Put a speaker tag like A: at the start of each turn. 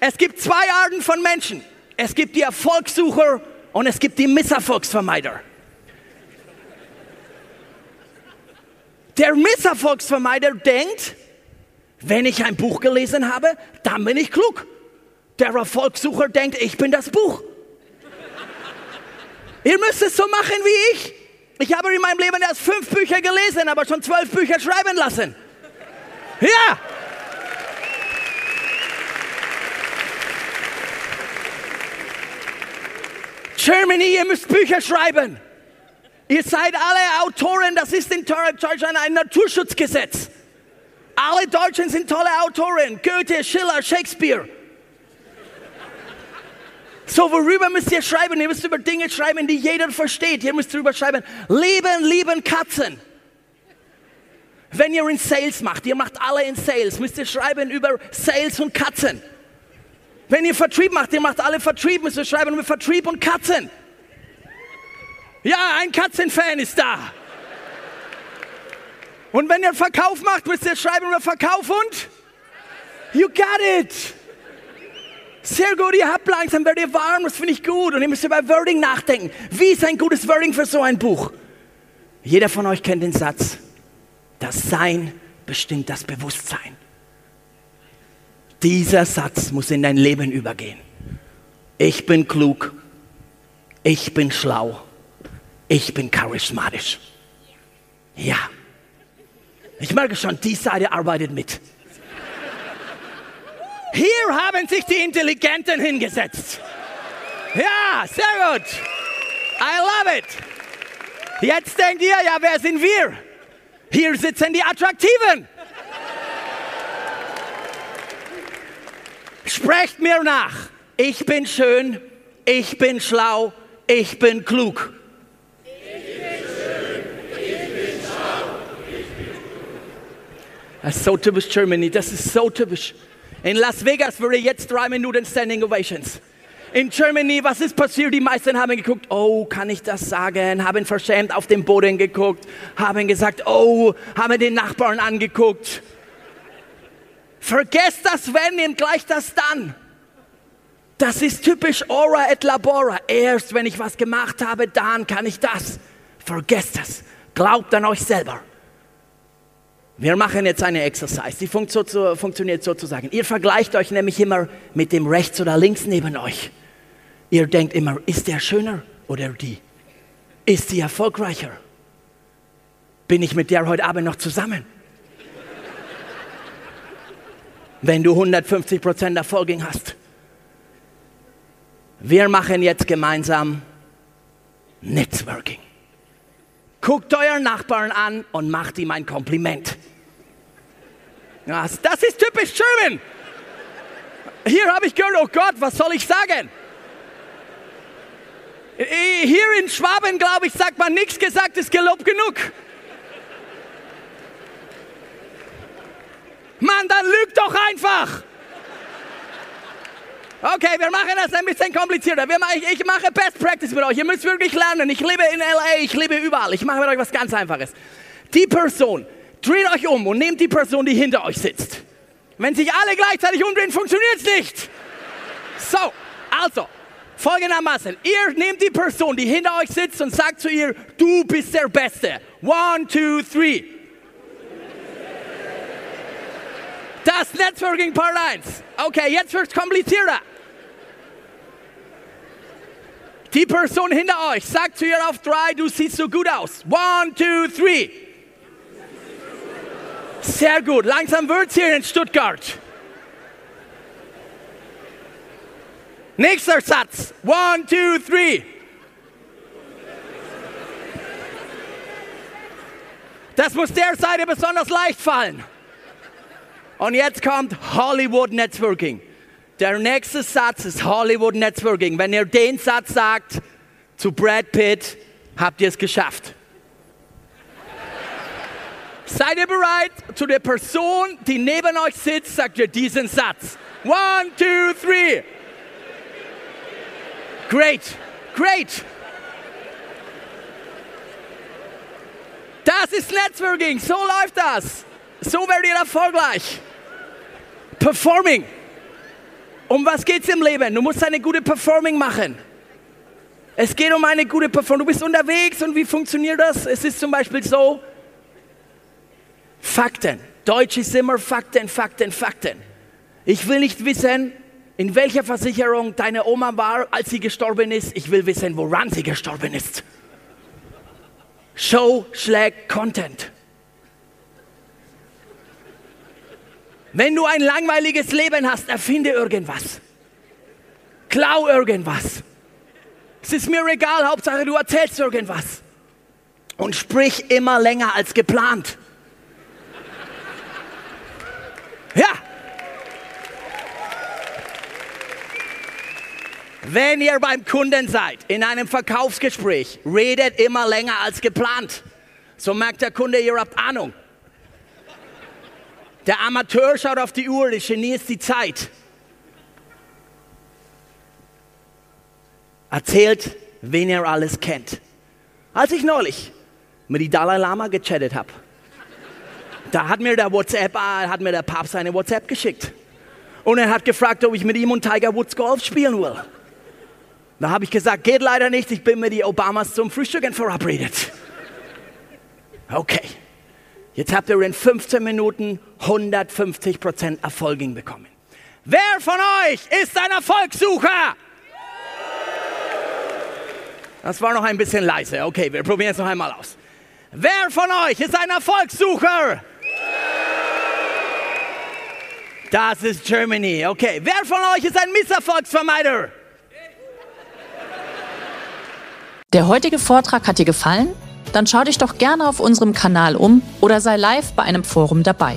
A: Es gibt zwei Arten von Menschen. Es gibt die Erfolgssucher und es gibt die Misserfolgsvermeider. Der Misserfolgsvermeider denkt, wenn ich ein Buch gelesen habe, dann bin ich klug. Der Erfolgssucher denkt, ich bin das Buch. Ihr müsst es so machen wie ich. Ich habe in meinem Leben erst fünf Bücher gelesen, aber schon zwölf Bücher schreiben lassen. Ja! Germany, ihr müsst Bücher schreiben. Ihr seid alle Autoren, das ist in Deutschland ein Naturschutzgesetz. Alle Deutschen sind tolle Autoren. Goethe, Schiller, Shakespeare. So, worüber müsst ihr schreiben? Ihr müsst über Dinge schreiben, die jeder versteht. Ihr müsst darüber schreiben, lieben, lieben Katzen. Wenn ihr in Sales macht, ihr macht alle in Sales, müsst ihr schreiben über Sales und Katzen. Wenn ihr Vertrieb macht, ihr macht alle Vertrieb, müsst ihr schreiben über Vertrieb und Katzen. Ja, ein Katzenfan ist da. Und wenn ihr Verkauf macht, müsst ihr schreiben über Verkauf und You got it. Sehr gut, ihr habt langsam, werdet ihr warm, das finde ich gut. Und ihr müsst über Wording nachdenken. Wie ist ein gutes Wording für so ein Buch? Jeder von euch kennt den Satz, das Sein bestimmt das Bewusstsein. Dieser Satz muss in dein Leben übergehen. Ich bin klug, ich bin schlau, ich bin charismatisch. Ja. Ich merke schon, die Seite arbeitet mit. Hier haben sich die Intelligenten hingesetzt. Ja, sehr gut. I love it. Jetzt denkt ihr, ja, wer sind wir? Hier sitzen die Attraktiven. Sprecht mir nach. Ich bin schön, ich bin schlau, ich bin klug. Das ist so typisch Germany, das ist so typisch. In Las Vegas würde jetzt drei Minuten Standing Ovations. In Germany, was ist passiert? Die meisten haben geguckt, oh, kann ich das sagen? Haben verschämt auf den Boden geguckt, haben gesagt, oh, haben den Nachbarn angeguckt. Vergesst das Wenn, nehmt gleich das Dann. Das ist typisch Ora et Labora. Erst wenn ich was gemacht habe, dann kann ich das. Vergesst das. Glaubt an euch selber. Wir machen jetzt eine Exercise, die funktioniert sozusagen. Ihr vergleicht euch nämlich immer mit dem rechts oder links neben euch. Ihr denkt immer, ist der schöner oder die? Ist sie erfolgreicher? Bin ich mit der heute Abend noch zusammen? Wenn du 150 Prozent Erfolg hast. Wir machen jetzt gemeinsam Networking. Guckt euren Nachbarn an und macht ihm ein Kompliment. Das, ist typisch German. Hier habe ich gehört, oh Gott, was soll ich sagen? Hier in Schwaben, glaube ich, sagt man nichts gesagt, ist gelobt genug. Mann, dann lügt doch einfach. Okay, wir machen das ein bisschen komplizierter. Machen, ich mache Best Practice mit euch. Ihr müsst wirklich lernen. Ich lebe in LA, ich lebe überall. Ich mache mit euch was ganz Einfaches. Die Person, dreht euch um und nehmt die Person, die hinter euch sitzt. Wenn sich alle gleichzeitig umdrehen, funktioniert es nicht. So, also, folgendermaßen. Ihr nehmt die Person, die hinter euch sitzt und sagt zu ihr, du bist der Beste. One, two, three. Das Networking Part 1. Okay, jetzt wird es komplizierter. Die Person hinter euch sagt zu ihr auf drei, du siehst so gut aus. One, two, three. Sehr gut, langsam wird es hier in Stuttgart. Nächster Satz. One, two, three. Das muss der Seite besonders leicht fallen. Und jetzt kommt Hollywood Networking. Der nächste Satz ist Hollywood Networking. Wenn ihr den Satz sagt zu Brad Pitt, habt ihr es geschafft. Seid ihr bereit? Zu der Person, die neben euch sitzt, sagt ihr diesen Satz. One, two, three. Great, great. Das ist Networking, so läuft das. So werdet ihr erfolgreich. Performing. Um was geht es im Leben? Du musst eine gute Performing machen. Es geht um eine gute Performing. Du bist unterwegs und wie funktioniert das? Es ist zum Beispiel so, Fakten. Deutsch ist immer Fakten, Fakten, Fakten. Ich will nicht wissen, in welcher Versicherung deine Oma war, als sie gestorben ist. Ich will wissen, woran sie gestorben ist. Show schlägt Content. Wenn du ein langweiliges Leben hast, erfinde irgendwas. Klau irgendwas. Es ist mir egal, Hauptsache du erzählst irgendwas. Und sprich immer länger als geplant. Ja. Wenn ihr beim Kunden seid, in einem Verkaufsgespräch, redet immer länger als geplant. So merkt der Kunde, ihr habt Ahnung. Der Amateur schaut auf die Uhr, der Genie ist die Zeit. Erzählt, wen ihr alles kennt. Als ich neulich mit die Dalai Lama gechattet habe, da hat mir der WhatsApp, äh, hat mir der Papst seine WhatsApp geschickt. Und er hat gefragt, ob ich mit ihm und Tiger Woods Golf spielen will. Da habe ich gesagt, geht leider nicht, ich bin mit die Obamas zum Frühstücken verabredet. Okay, jetzt habt ihr in 15 Minuten 150% Erfolg bekommen. Wer von euch ist ein Erfolgssucher? Das war noch ein bisschen leise. Okay, wir probieren es noch einmal aus. Wer von euch ist ein Erfolgssucher? Das ist Germany. Okay. Wer von euch ist ein Misserfolgsvermeider?
B: Der heutige Vortrag hat dir gefallen? Dann schau dich doch gerne auf unserem Kanal um oder sei live bei einem Forum dabei.